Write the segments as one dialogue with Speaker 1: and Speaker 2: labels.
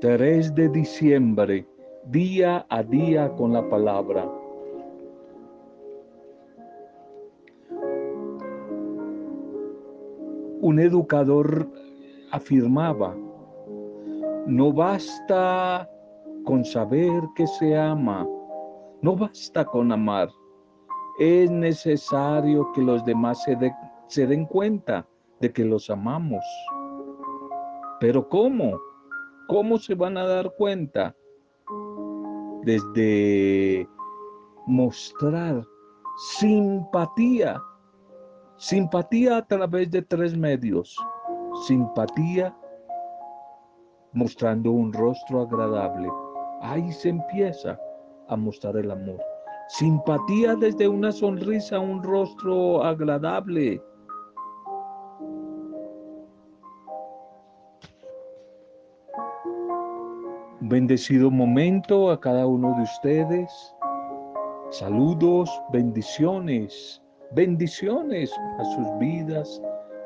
Speaker 1: 3 de diciembre, día a día con la palabra. Un educador afirmaba, no basta con saber que se ama, no basta con amar, es necesario que los demás se, se den cuenta de que los amamos. Pero ¿cómo? ¿Cómo se van a dar cuenta? Desde mostrar simpatía, simpatía a través de tres medios. Simpatía mostrando un rostro agradable. Ahí se empieza a mostrar el amor. Simpatía desde una sonrisa, un rostro agradable. Bendecido momento a cada uno de ustedes. Saludos, bendiciones, bendiciones a sus vidas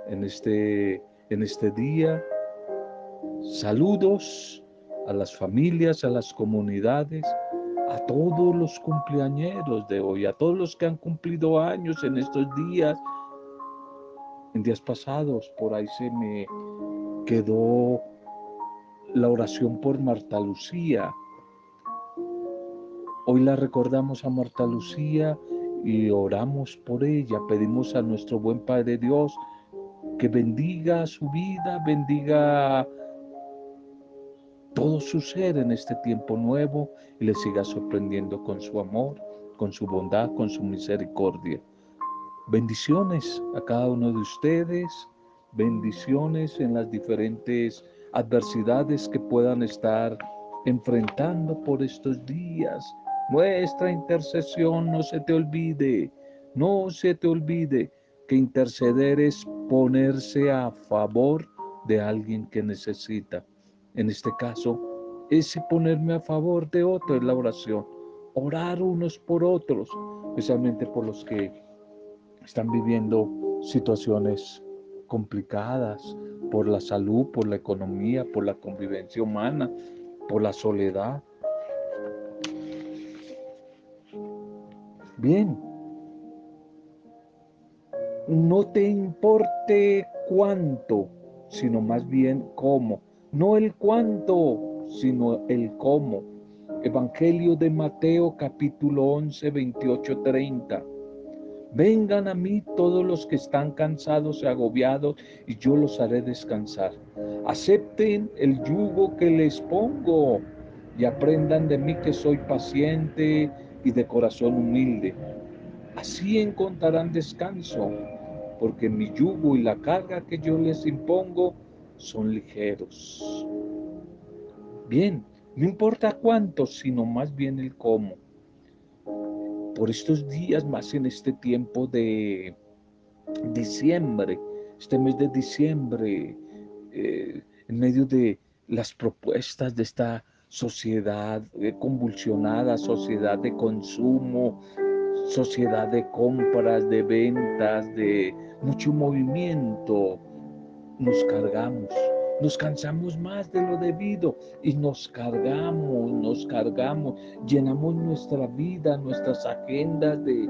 Speaker 1: en este, en este día. Saludos a las familias, a las comunidades, a todos los cumpleañeros de hoy, a todos los que han cumplido años en estos días. En días pasados, por ahí se me quedó la oración por Marta Lucía. Hoy la recordamos a Marta Lucía y oramos por ella. Pedimos a nuestro buen Padre Dios que bendiga su vida, bendiga todo su ser en este tiempo nuevo y le siga sorprendiendo con su amor, con su bondad, con su misericordia. Bendiciones a cada uno de ustedes, bendiciones en las diferentes adversidades que puedan estar enfrentando por estos días. Nuestra intercesión no se te olvide, no se te olvide que interceder es ponerse a favor de alguien que necesita. En este caso, ese ponerme a favor de otro es la oración. Orar unos por otros, especialmente por los que están viviendo situaciones complicadas, por la salud, por la economía, por la convivencia humana, por la soledad. Bien, no te importe cuánto, sino más bien cómo. No el cuánto, sino el cómo. Evangelio de Mateo capítulo 11, 28, 30. Vengan a mí todos los que están cansados y agobiados, y yo los haré descansar. Acepten el yugo que les pongo y aprendan de mí que soy paciente y de corazón humilde. Así encontrarán descanso, porque mi yugo y la carga que yo les impongo son ligeros. Bien, no importa cuánto, sino más bien el cómo por estos días, más en este tiempo de diciembre, este mes de diciembre, eh, en medio de las propuestas de esta sociedad eh, convulsionada, sociedad de consumo, sociedad de compras, de ventas, de mucho movimiento, nos cargamos nos cansamos más de lo debido y nos cargamos, nos cargamos, llenamos nuestra vida, nuestras agendas de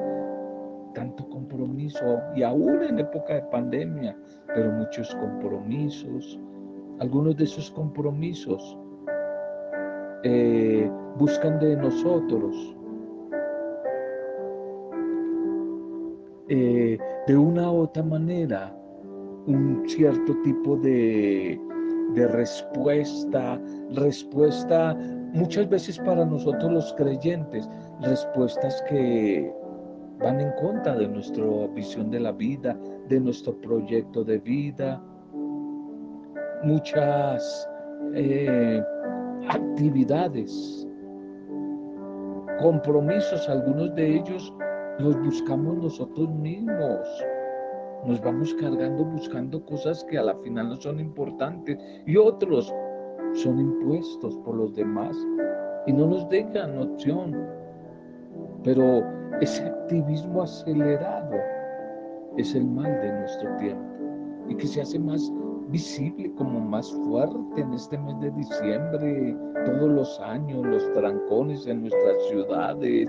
Speaker 1: tanto compromiso y aún en época de pandemia, pero muchos compromisos, algunos de esos compromisos eh, buscan de nosotros eh, de una u otra manera un cierto tipo de de respuesta, respuesta muchas veces para nosotros los creyentes, respuestas que van en contra de nuestra visión de la vida, de nuestro proyecto de vida, muchas eh, actividades, compromisos, algunos de ellos los buscamos nosotros mismos nos vamos cargando buscando cosas que a la final no son importantes y otros son impuestos por los demás y no nos dejan opción. Pero ese activismo acelerado es el mal de nuestro tiempo y que se hace más visible, como más fuerte en este mes de diciembre, todos los años, los trancones en nuestras ciudades,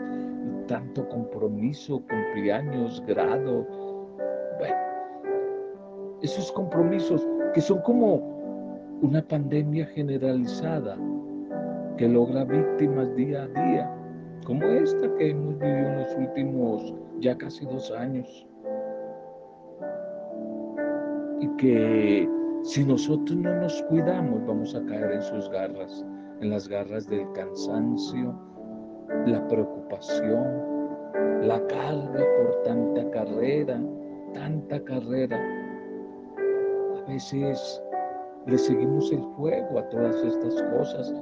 Speaker 1: tanto compromiso, cumpleaños, grado. Esos compromisos que son como una pandemia generalizada que logra víctimas día a día, como esta que hemos vivido en los últimos ya casi dos años. Y que si nosotros no nos cuidamos vamos a caer en sus garras, en las garras del cansancio, la preocupación, la carga por tanta carrera, tanta carrera. A veces le seguimos el fuego a todas estas cosas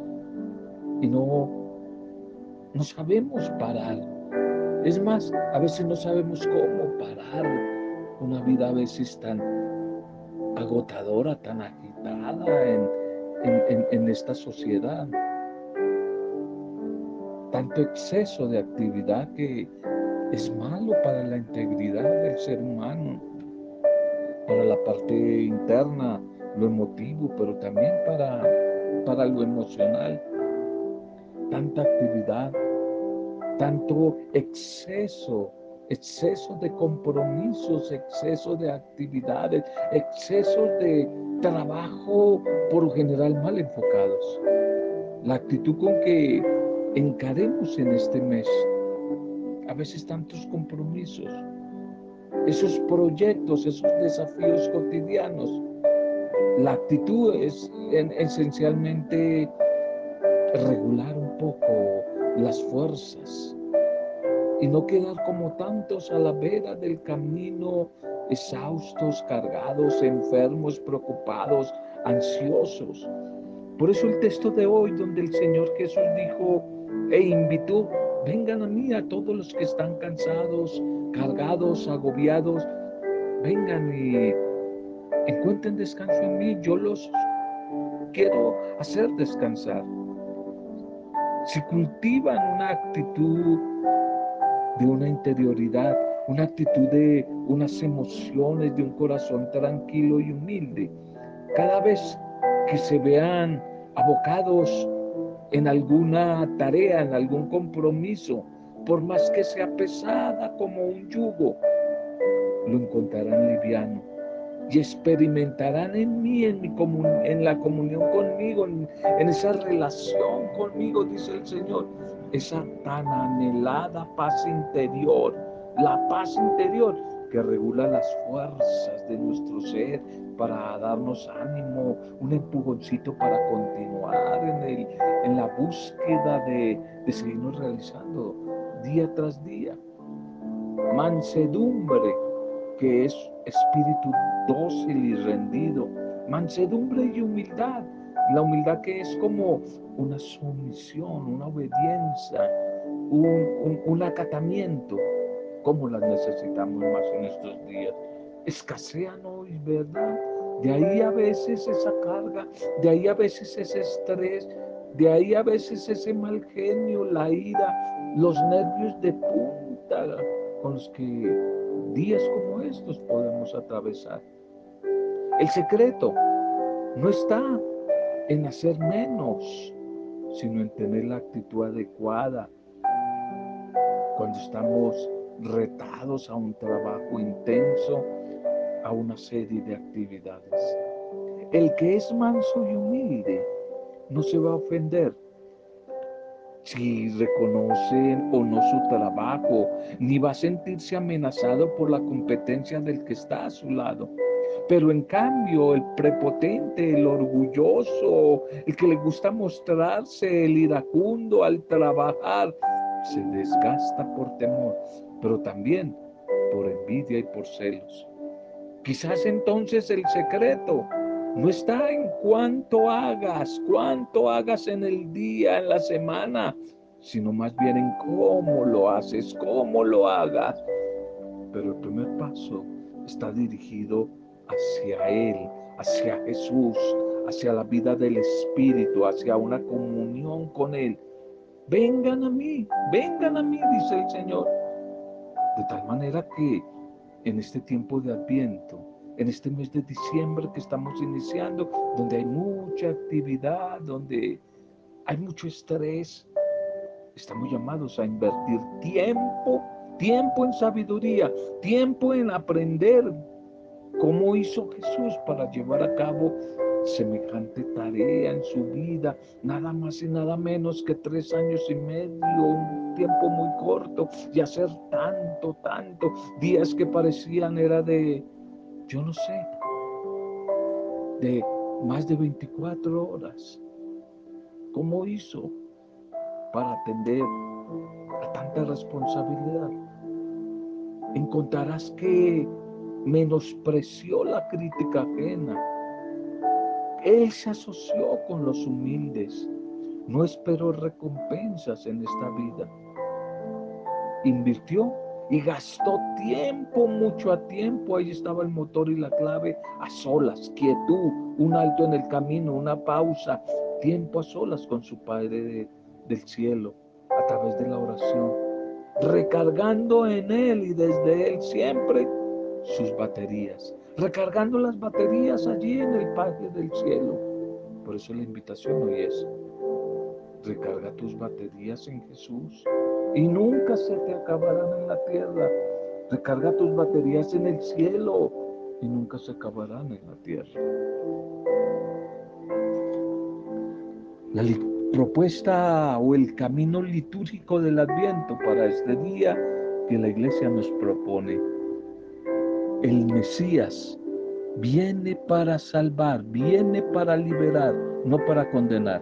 Speaker 1: y no, no sabemos parar. Es más, a veces no sabemos cómo parar una vida a veces tan agotadora, tan agitada en, en esta sociedad tanto exceso de actividad que es malo para la integridad del ser humano, para la parte interna, lo emotivo, pero también para, para lo emocional. Tanta actividad, tanto exceso, exceso de compromisos, exceso de actividades, exceso de trabajo por lo general mal enfocados. La actitud con que encaremos en este mes a veces tantos compromisos, esos proyectos, esos desafíos cotidianos. La actitud es esencialmente regular un poco las fuerzas y no quedar como tantos a la vera del camino, exhaustos, cargados, enfermos, preocupados, ansiosos. Por eso el texto de hoy donde el Señor Jesús dijo, e invitó, vengan a mí a todos los que están cansados, cargados, agobiados, vengan y encuentren descanso en mí, yo los quiero hacer descansar. Si cultivan una actitud de una interioridad, una actitud de unas emociones, de un corazón tranquilo y humilde, cada vez que se vean abocados en alguna tarea, en algún compromiso, por más que sea pesada como un yugo, lo encontrarán liviano y experimentarán en mí, en, mi en la comunión conmigo, en, en esa relación conmigo, dice el Señor, esa tan anhelada paz interior, la paz interior que regula las fuerzas de nuestro ser para darnos ánimo, un empujoncito para continuar en, el, en la búsqueda de, de seguirnos realizando día tras día. Mansedumbre, que es espíritu dócil y rendido. Mansedumbre y humildad. La humildad que es como una sumisión, una obediencia, un, un acatamiento cómo las necesitamos más en estos días. Escasean hoy, ¿verdad? De ahí a veces esa carga, de ahí a veces ese estrés, de ahí a veces ese mal genio, la ira, los nervios de punta con los que días como estos podemos atravesar. El secreto no está en hacer menos, sino en tener la actitud adecuada cuando estamos retados a un trabajo intenso, a una serie de actividades. El que es manso y humilde no se va a ofender si reconocen o no su trabajo, ni va a sentirse amenazado por la competencia del que está a su lado. Pero en cambio, el prepotente, el orgulloso, el que le gusta mostrarse, el iracundo al trabajar, se desgasta por temor, pero también por envidia y por celos. Quizás entonces el secreto no está en cuánto hagas, cuánto hagas en el día, en la semana, sino más bien en cómo lo haces, cómo lo hagas. Pero el primer paso está dirigido hacia Él, hacia Jesús, hacia la vida del Espíritu, hacia una comunión con Él. Vengan a mí, vengan a mí, dice el Señor. De tal manera que en este tiempo de adviento en este mes de diciembre que estamos iniciando, donde hay mucha actividad, donde hay mucho estrés. Estamos llamados a invertir tiempo, tiempo en sabiduría, tiempo en aprender cómo hizo Jesús para llevar a cabo semejante tarea en su vida, nada más y nada menos que tres años y medio, un tiempo muy corto, y hacer tanto, tanto, días que parecían era de, yo no sé, de más de 24 horas. ¿Cómo hizo para atender a tanta responsabilidad? Encontrarás que menospreció la crítica ajena él se asoció con los humildes, no esperó recompensas en esta vida. Invirtió y gastó tiempo, mucho a tiempo. Ahí estaba el motor y la clave a solas, quietud, un alto en el camino, una pausa, tiempo a solas con su Padre del cielo a través de la oración, recargando en Él y desde Él siempre sus baterías recargando las baterías allí en el Padre del cielo. Por eso la invitación hoy es, recarga tus baterías en Jesús y nunca se te acabarán en la tierra. Recarga tus baterías en el cielo y nunca se acabarán en la tierra. La propuesta o el camino litúrgico del Adviento para este día que la iglesia nos propone el Mesías viene para salvar, viene para liberar, no para condenar.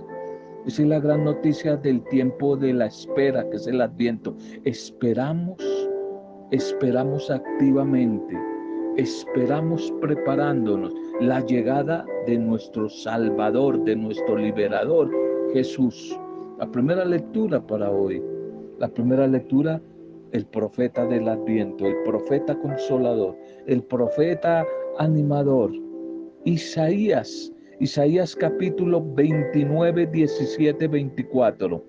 Speaker 1: Es la gran noticia del tiempo de la espera, que es el adviento. Esperamos, esperamos activamente, esperamos preparándonos la llegada de nuestro Salvador, de nuestro liberador, Jesús. La primera lectura para hoy, la primera lectura el profeta del adviento, el profeta consolador, el profeta animador. Isaías, Isaías capítulo 29, 17, 24.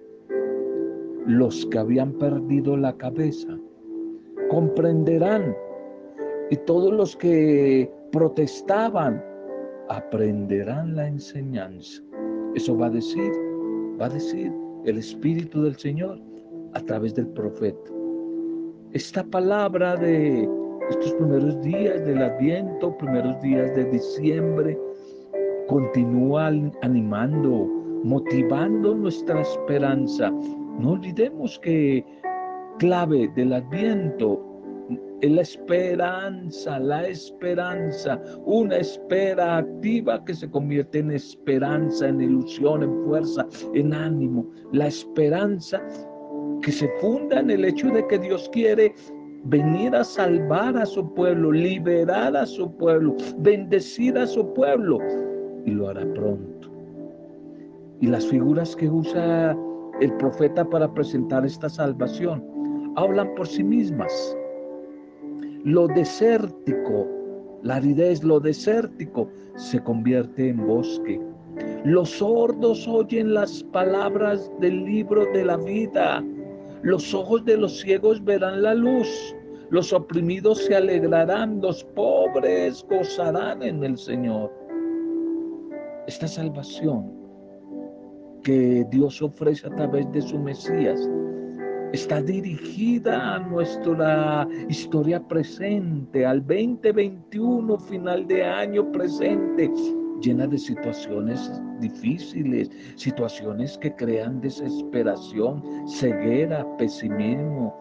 Speaker 1: Los que habían perdido la cabeza comprenderán y todos los que protestaban aprenderán la enseñanza. Eso va a decir, va a decir el Espíritu del Señor a través del profeta esta palabra de estos primeros días del Adviento, primeros días de diciembre, continúa animando, motivando nuestra esperanza. No olvidemos que clave del Adviento es la esperanza, la esperanza, una espera activa que se convierte en esperanza, en ilusión, en fuerza, en ánimo. La esperanza que se funda en el hecho de que Dios quiere venir a salvar a su pueblo, liberar a su pueblo, bendecir a su pueblo y lo hará pronto. Y las figuras que usa el profeta para presentar esta salvación hablan por sí mismas. Lo desértico, la aridez, lo desértico se convierte en bosque. Los sordos oyen las palabras del libro de la vida los ojos de los ciegos verán la luz, los oprimidos se alegrarán, los pobres gozarán en el Señor. Esta salvación que Dios ofrece a través de su Mesías está dirigida a nuestra historia presente, al 2021, final de año presente, llena de situaciones difíciles, situaciones que crean desesperación, ceguera, pesimismo.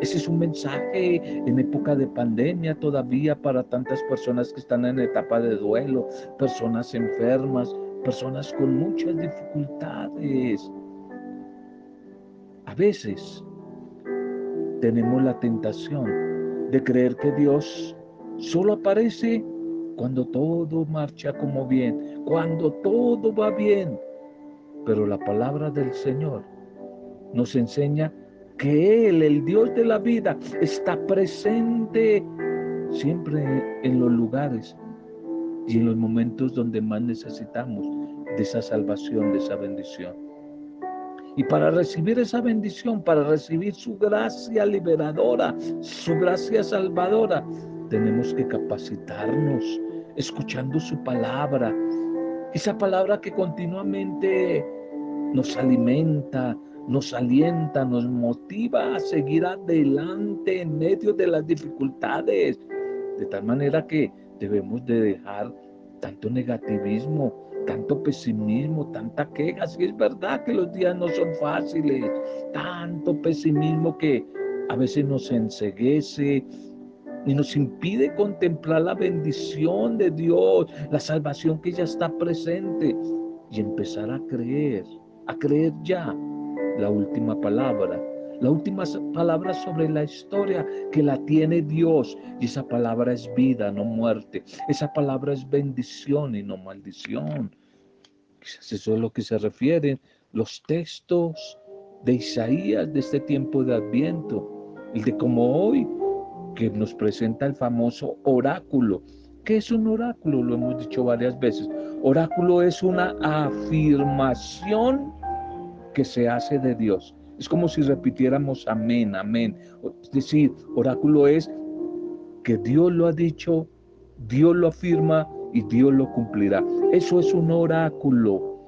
Speaker 1: Ese es un mensaje en época de pandemia todavía para tantas personas que están en etapa de duelo, personas enfermas, personas con muchas dificultades. A veces tenemos la tentación de creer que Dios solo aparece cuando todo marcha como bien, cuando todo va bien. Pero la palabra del Señor nos enseña que Él, el Dios de la vida, está presente siempre en los lugares y en los momentos donde más necesitamos de esa salvación, de esa bendición. Y para recibir esa bendición, para recibir su gracia liberadora, su gracia salvadora, tenemos que capacitarnos escuchando su palabra, esa palabra que continuamente nos alimenta, nos alienta, nos motiva a seguir adelante en medio de las dificultades, de tal manera que debemos de dejar tanto negativismo, tanto pesimismo, tanta queja. Si es verdad que los días no son fáciles, tanto pesimismo que a veces nos enseguece y nos impide contemplar la bendición de Dios, la salvación que ya está presente y empezar a creer, a creer ya la última palabra la última palabra sobre la historia que la tiene Dios. Y esa palabra es vida, no muerte. Esa palabra es bendición y no maldición. Quizás eso es lo que se refieren los textos de Isaías de este tiempo de Adviento. El de como hoy, que nos presenta el famoso oráculo. ¿Qué es un oráculo? Lo hemos dicho varias veces. Oráculo es una afirmación que se hace de Dios. Es como si repitiéramos amén, amén. Es decir, oráculo es que Dios lo ha dicho, Dios lo afirma y Dios lo cumplirá. Eso es un oráculo.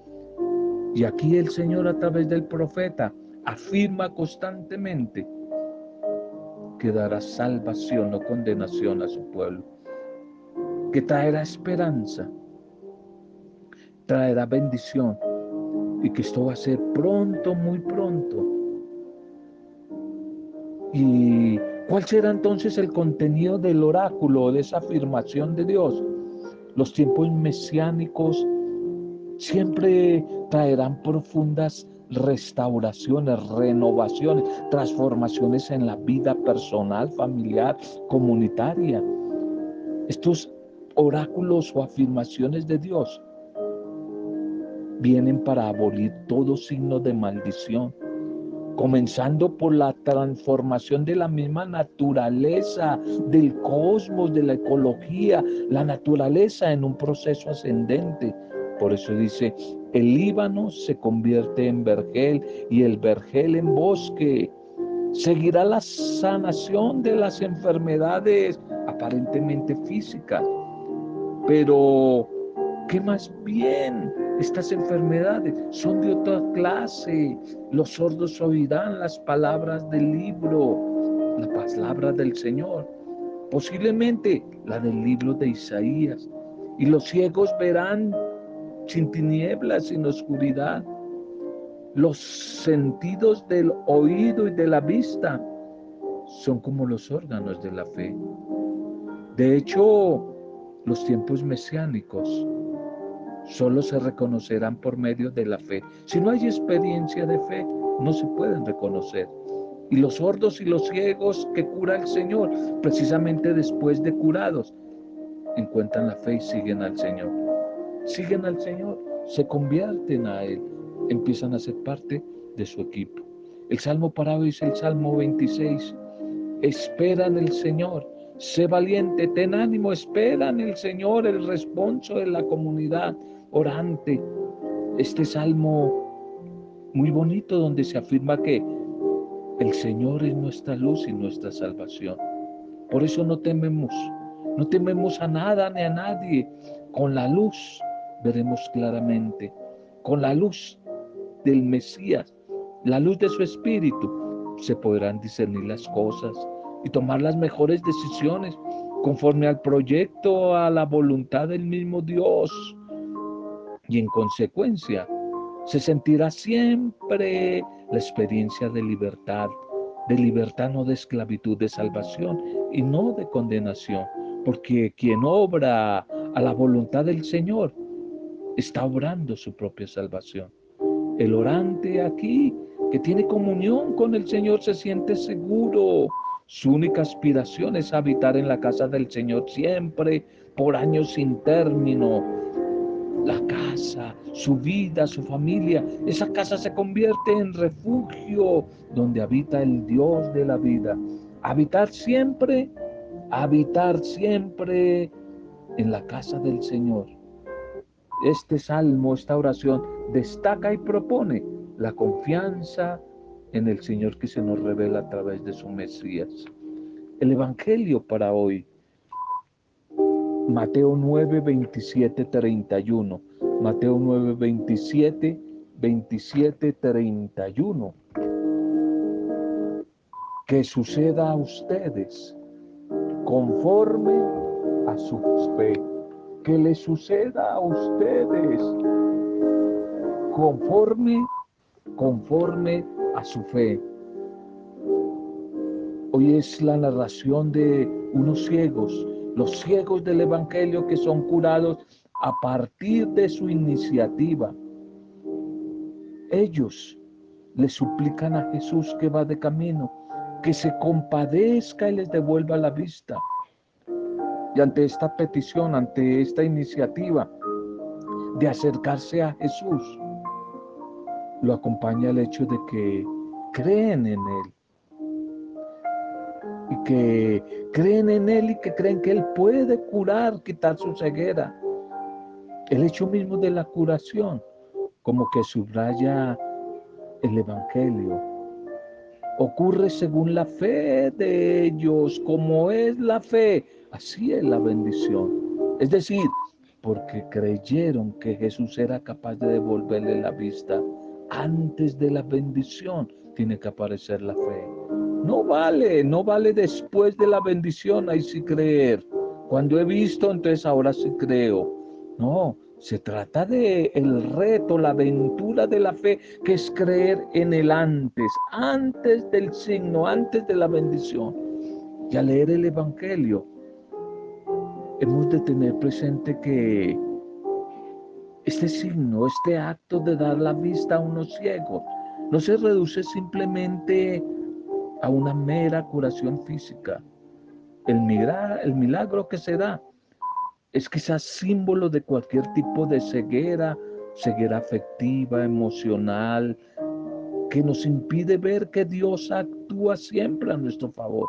Speaker 1: Y aquí el Señor a través del profeta afirma constantemente que dará salvación, no condenación a su pueblo, que traerá esperanza, traerá bendición y que esto va a ser pronto, muy pronto. ¿Y cuál será entonces el contenido del oráculo, de esa afirmación de Dios? Los tiempos mesiánicos siempre traerán profundas restauraciones, renovaciones, transformaciones en la vida personal, familiar, comunitaria. Estos oráculos o afirmaciones de Dios vienen para abolir todo signo de maldición, comenzando por la transformación de la misma naturaleza, del cosmos, de la ecología, la naturaleza en un proceso ascendente. Por eso dice, el Líbano se convierte en vergel y el vergel en bosque. Seguirá la sanación de las enfermedades aparentemente físicas. Pero, ¿qué más bien? Estas enfermedades son de otra clase. Los sordos oirán las palabras del libro, la palabra del Señor. Posiblemente la del libro de Isaías. Y los ciegos verán sin tinieblas, sin oscuridad. Los sentidos del oído y de la vista son como los órganos de la fe. De hecho, los tiempos mesiánicos solo se reconocerán por medio de la fe. Si no hay experiencia de fe, no se pueden reconocer. Y los sordos y los ciegos que cura el Señor, precisamente después de curados, encuentran la fe y siguen al Señor. Siguen al Señor, se convierten a Él, empiezan a ser parte de su equipo. El Salmo parado dice el Salmo 26, espera en el Señor, sé valiente, ten ánimo, espera en el Señor, el responso de la comunidad, orante. Este salmo muy bonito donde se afirma que el Señor es nuestra luz y nuestra salvación. Por eso no tememos, no tememos a nada ni a nadie. Con la luz veremos claramente, con la luz del Mesías, la luz de su Espíritu, se podrán discernir las cosas y tomar las mejores decisiones conforme al proyecto, a la voluntad del mismo Dios y en consecuencia se sentirá siempre la experiencia de libertad, de libertad no de esclavitud, de salvación y no de condenación, porque quien obra a la voluntad del Señor está obrando su propia salvación. El orante aquí, que tiene comunión con el Señor, se siente seguro. Su única aspiración es habitar en la casa del Señor siempre, por años sin término, la casa, su vida, su familia. Esa casa se convierte en refugio donde habita el Dios de la vida. Habitar siempre, habitar siempre en la casa del Señor. Este salmo, esta oración, destaca y propone la confianza en el Señor que se nos revela a través de su Mesías. El Evangelio para hoy Mateo 9, 27, 31. Mateo 9, 27, 27, 31. Que suceda a ustedes conforme a su fe. Que le suceda a ustedes conforme, conforme a su fe. Hoy es la narración de unos ciegos, los ciegos del Evangelio que son curados a partir de su iniciativa. Ellos le suplican a Jesús que va de camino, que se compadezca y les devuelva la vista. Y ante esta petición, ante esta iniciativa de acercarse a Jesús, lo acompaña el hecho de que creen en Él. Y que creen en Él y que creen que Él puede curar, quitar su ceguera. El hecho mismo de la curación, como que subraya el Evangelio. Ocurre según la fe de ellos, como es la fe, así es la bendición. Es decir, porque creyeron que Jesús era capaz de devolverle la vista antes de la bendición tiene que aparecer la fe. No vale, no vale después de la bendición, ahí sí creer. Cuando he visto, entonces ahora sí creo. No, se trata de el reto, la aventura de la fe, que es creer en el antes, antes del signo, antes de la bendición. Y al leer el Evangelio, hemos de tener presente que este signo, este acto de dar la vista a unos ciegos, no se reduce simplemente a una mera curación física. El el milagro que se da es quizás símbolo de cualquier tipo de ceguera, ceguera afectiva, emocional, que nos impide ver que Dios actúa siempre a nuestro favor.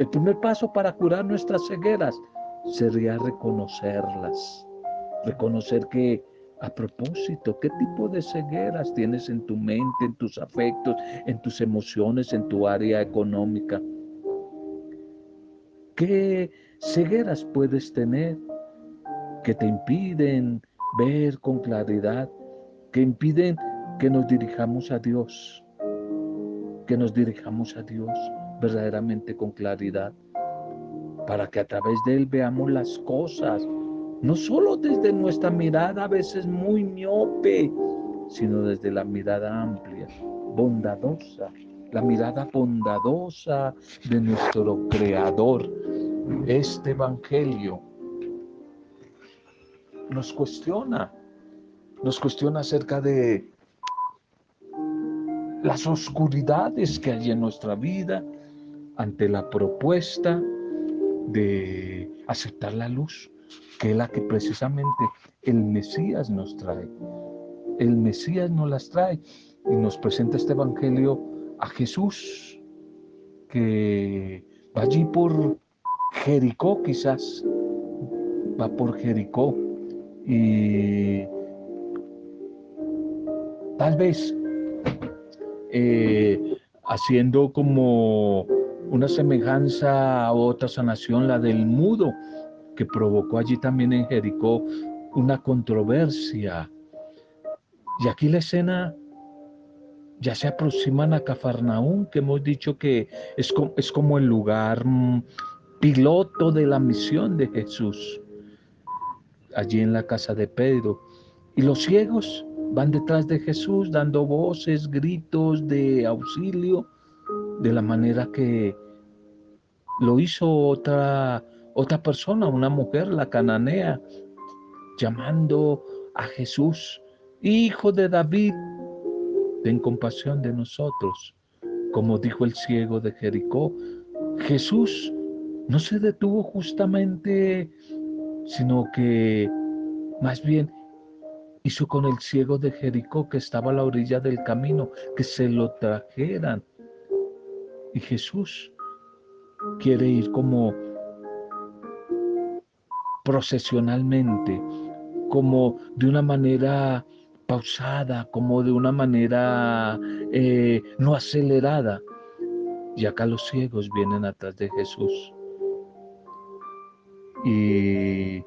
Speaker 1: El primer paso para curar nuestras cegueras sería reconocerlas Reconocer que a propósito, ¿qué tipo de cegueras tienes en tu mente, en tus afectos, en tus emociones, en tu área económica? ¿Qué cegueras puedes tener que te impiden ver con claridad, que impiden que nos dirijamos a Dios, que nos dirijamos a Dios verdaderamente con claridad, para que a través de Él veamos las cosas no solo desde nuestra mirada a veces muy miope, sino desde la mirada amplia, bondadosa, la mirada bondadosa de nuestro Creador. Este Evangelio nos cuestiona, nos cuestiona acerca de las oscuridades que hay en nuestra vida ante la propuesta de aceptar la luz que es la que precisamente el Mesías nos trae. El Mesías nos las trae y nos presenta este Evangelio a Jesús, que va allí por Jericó quizás, va por Jericó y tal vez eh, haciendo como una semejanza a otra sanación, la del mudo, que provocó allí también en Jericó una controversia. Y aquí la escena ya se aproximan a Cafarnaún, que hemos dicho que es como, es como el lugar mm, piloto de la misión de Jesús, allí en la casa de Pedro. Y los ciegos van detrás de Jesús dando voces, gritos de auxilio, de la manera que lo hizo otra otra persona, una mujer, la cananea, llamando a Jesús, Hijo de David, ten compasión de nosotros. Como dijo el ciego de Jericó, Jesús no se detuvo justamente, sino que más bien hizo con el ciego de Jericó que estaba a la orilla del camino, que se lo trajeran. Y Jesús quiere ir como procesionalmente, como de una manera pausada, como de una manera eh, no acelerada. Y acá los ciegos vienen atrás de Jesús. y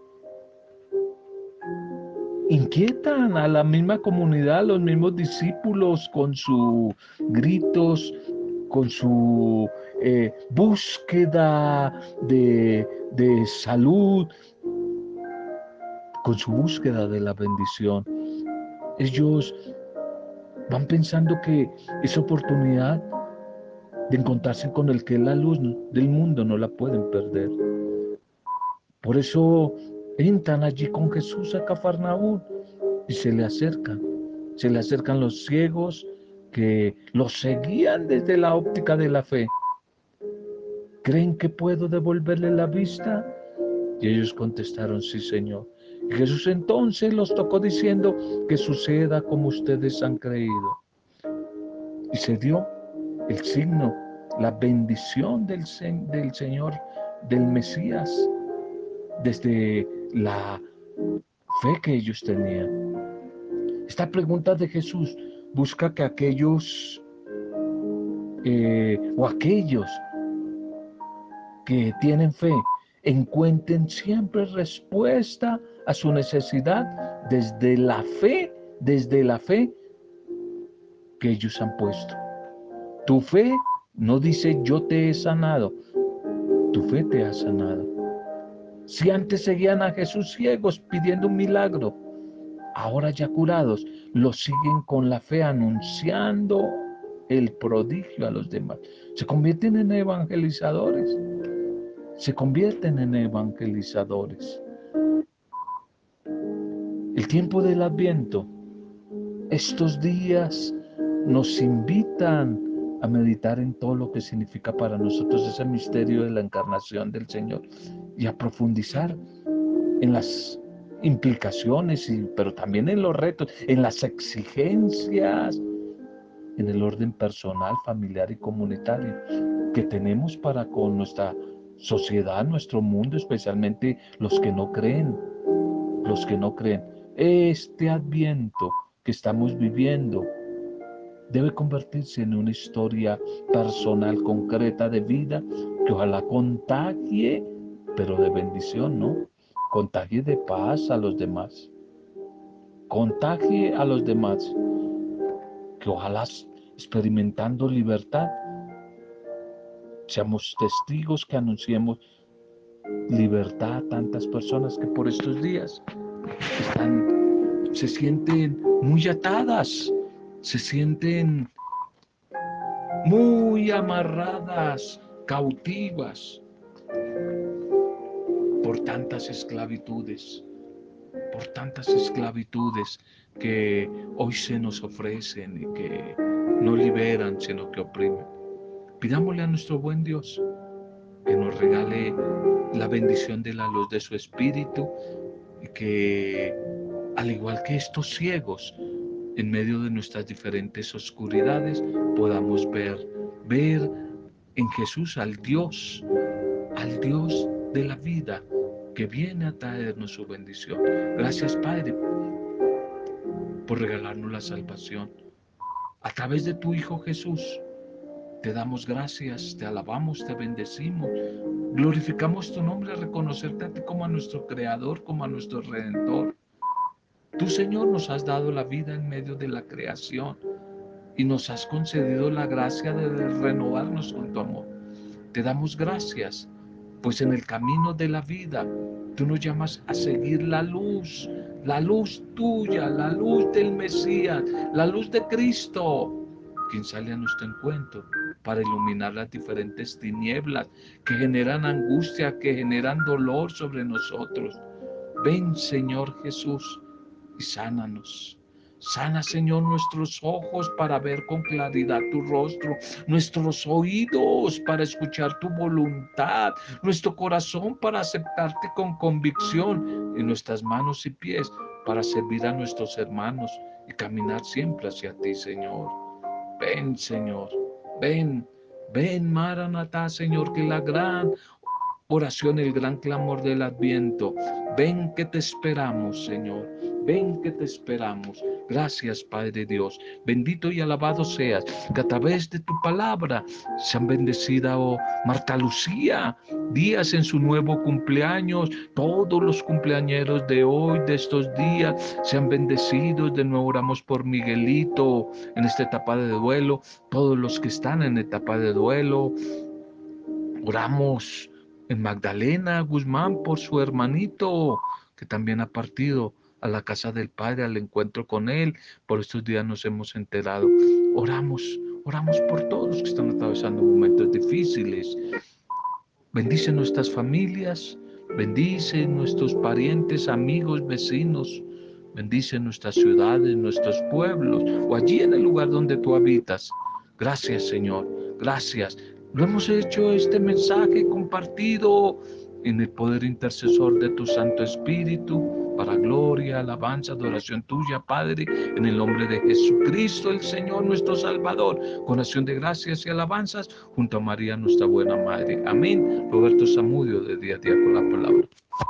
Speaker 1: inquietan a la misma comunidad, los mismos discípulos con sus gritos, con su eh, búsqueda de, de salud, con su búsqueda de la bendición. Ellos van pensando que esa oportunidad de encontrarse con el que es la luz del mundo no la pueden perder. Por eso entran allí con Jesús a Cafarnaún y se le acercan. Se le acercan los ciegos que los seguían desde la óptica de la fe. ¿Creen que puedo devolverle la vista? Y ellos contestaron, sí, Señor. Jesús entonces los tocó diciendo que suceda como ustedes han creído. Y se dio el signo, la bendición del, del Señor, del Mesías, desde la fe que ellos tenían. Esta pregunta de Jesús busca que aquellos eh, o aquellos que tienen fe encuentren siempre respuesta a su necesidad desde la fe, desde la fe que ellos han puesto. Tu fe no dice yo te he sanado, tu fe te ha sanado. Si antes seguían a Jesús ciegos pidiendo un milagro, ahora ya curados, lo siguen con la fe anunciando el prodigio a los demás. Se convierten en evangelizadores. Se convierten en evangelizadores. El tiempo del adviento, estos días nos invitan a meditar en todo lo que significa para nosotros ese misterio de la encarnación del Señor y a profundizar en las implicaciones, pero también en los retos, en las exigencias, en el orden personal, familiar y comunitario que tenemos para con nuestra sociedad, nuestro mundo, especialmente los que no creen, los que no creen. Este adviento que estamos viviendo debe convertirse en una historia personal concreta de vida que ojalá contagie, pero de bendición, ¿no? Contagie de paz a los demás. Contagie a los demás. Que ojalá experimentando libertad seamos testigos que anunciemos libertad a tantas personas que por estos días están, se sienten muy atadas, se sienten muy amarradas, cautivas por tantas esclavitudes, por tantas esclavitudes que hoy se nos ofrecen y que no liberan, sino que oprimen. Pidámosle a nuestro buen Dios que nos regale la bendición de la luz de su Espíritu que, al igual que estos ciegos, en medio de nuestras diferentes oscuridades, podamos ver, ver en Jesús al Dios, al Dios de la vida, que viene a traernos su bendición. Gracias, Padre, por regalarnos la salvación. A través de tu Hijo Jesús, te damos gracias, te alabamos, te bendecimos, glorificamos tu nombre, reconocerte a ti como a nuestro Creador, como a nuestro Redentor. Tú, Señor, nos has dado la vida en medio de la creación y nos has concedido la gracia de renovarnos con tu amor. Te damos gracias pues en el camino de la vida tú nos llamas a seguir la luz, la luz tuya, la luz del Mesías, la luz de Cristo, quien sale a nuestro encuentro para iluminar las diferentes tinieblas que generan angustia, que generan dolor sobre nosotros. Ven, Señor Jesús, y sánanos. Sana, Señor, nuestros ojos para ver con claridad tu rostro, nuestros oídos para escuchar tu voluntad, nuestro corazón para aceptarte con convicción y nuestras manos y pies para servir a nuestros hermanos y caminar siempre hacia ti, Señor. Ven, Señor, ven, ven, Maranatá, Señor, que la gran oración, el gran clamor del adviento. Ven que te esperamos, Señor. Ven que te esperamos. Gracias, Padre Dios. Bendito y alabado seas que a través de tu palabra se han bendecido Marta Lucía, días en su nuevo cumpleaños. Todos los cumpleañeros de hoy, de estos días, sean bendecidos. De nuevo oramos por Miguelito en esta etapa de duelo. Todos los que están en etapa de duelo. Oramos en Magdalena Guzmán por su hermanito que también ha partido a la casa del Padre, al encuentro con Él. Por estos días nos hemos enterado. Oramos, oramos por todos los que están atravesando momentos difíciles. Bendice nuestras familias, bendice nuestros parientes, amigos, vecinos. Bendice nuestras ciudades, nuestros pueblos o allí en el lugar donde tú habitas. Gracias Señor, gracias. Lo hemos hecho este mensaje compartido en el poder intercesor de tu Santo Espíritu, para gloria, alabanza, adoración tuya, Padre, en el nombre de Jesucristo, el Señor nuestro Salvador, con acción de gracias y alabanzas, junto a María, nuestra buena Madre. Amén. Roberto Samudio, de día a día con la palabra.